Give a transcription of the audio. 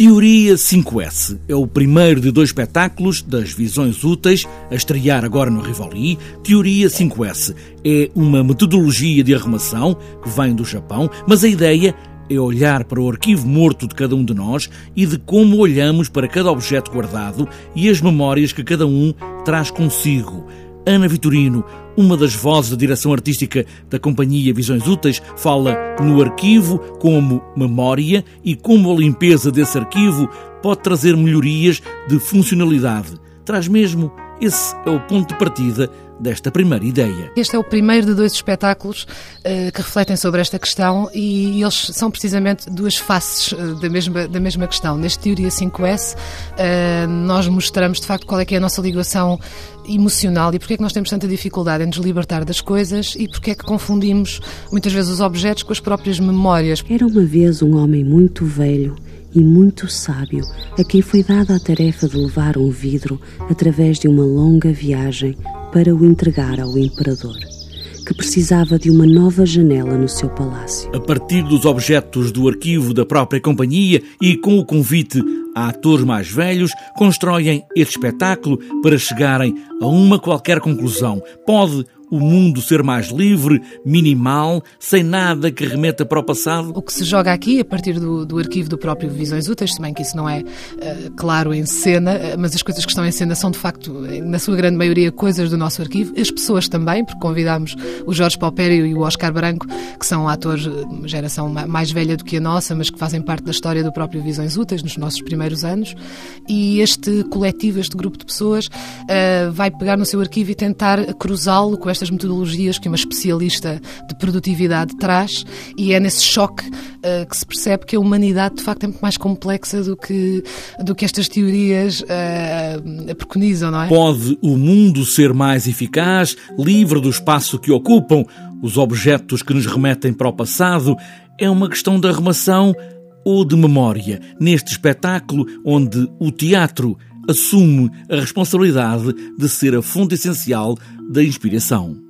Teoria 5S é o primeiro de dois espetáculos das Visões Úteis a estrear agora no Rivoli. Teoria 5S é uma metodologia de arrumação que vem do Japão, mas a ideia é olhar para o arquivo morto de cada um de nós e de como olhamos para cada objeto guardado e as memórias que cada um traz consigo. Ana Vitorino, uma das vozes da direção artística da Companhia Visões Úteis, fala no arquivo como memória e como a limpeza desse arquivo pode trazer melhorias de funcionalidade. Traz mesmo esse é o ponto de partida desta primeira ideia. Este é o primeiro de dois espetáculos uh, que refletem sobre esta questão e eles são precisamente duas faces uh, da, mesma, da mesma questão. Neste Teoria 5S, uh, eh, nós mostramos de facto qual é que é a nossa ligação emocional e porque é que nós temos tanta dificuldade em nos libertar das coisas e porque é que confundimos muitas vezes os objetos com as próprias memórias. Era uma vez um homem muito velho e muito sábio a quem foi dada a tarefa de levar um vidro através de uma longa viagem para o entregar ao imperador, que precisava de uma nova janela no seu palácio. A partir dos objetos do arquivo da própria companhia e com o convite a atores mais velhos, constroem este espetáculo para chegarem a uma qualquer conclusão. Pode o mundo ser mais livre, minimal, sem nada que remeta para o passado? O que se joga aqui, a partir do, do arquivo do próprio Visões Úteis, se bem que isso não é uh, claro em cena, uh, mas as coisas que estão em cena são, de facto, na sua grande maioria, coisas do nosso arquivo. As pessoas também, porque convidámos o Jorge Palpério e o Oscar Branco, que são atores de eh, geração mais velha do que a nossa, mas que fazem parte da história do próprio Visões Úteis nos nossos primeiros anos. E este coletivo, este grupo de pessoas, uh, vai pegar no seu arquivo e tentar cruzá-lo com esta estas metodologias que uma especialista de produtividade traz e é nesse choque uh, que se percebe que a humanidade de facto é muito mais complexa do que, do que estas teorias uh, preconizam, não é? Pode o mundo ser mais eficaz, livre do espaço que ocupam os objetos que nos remetem para o passado? É uma questão de arrumação ou de memória neste espetáculo onde o teatro assume a responsabilidade de ser a fonte essencial da inspiração.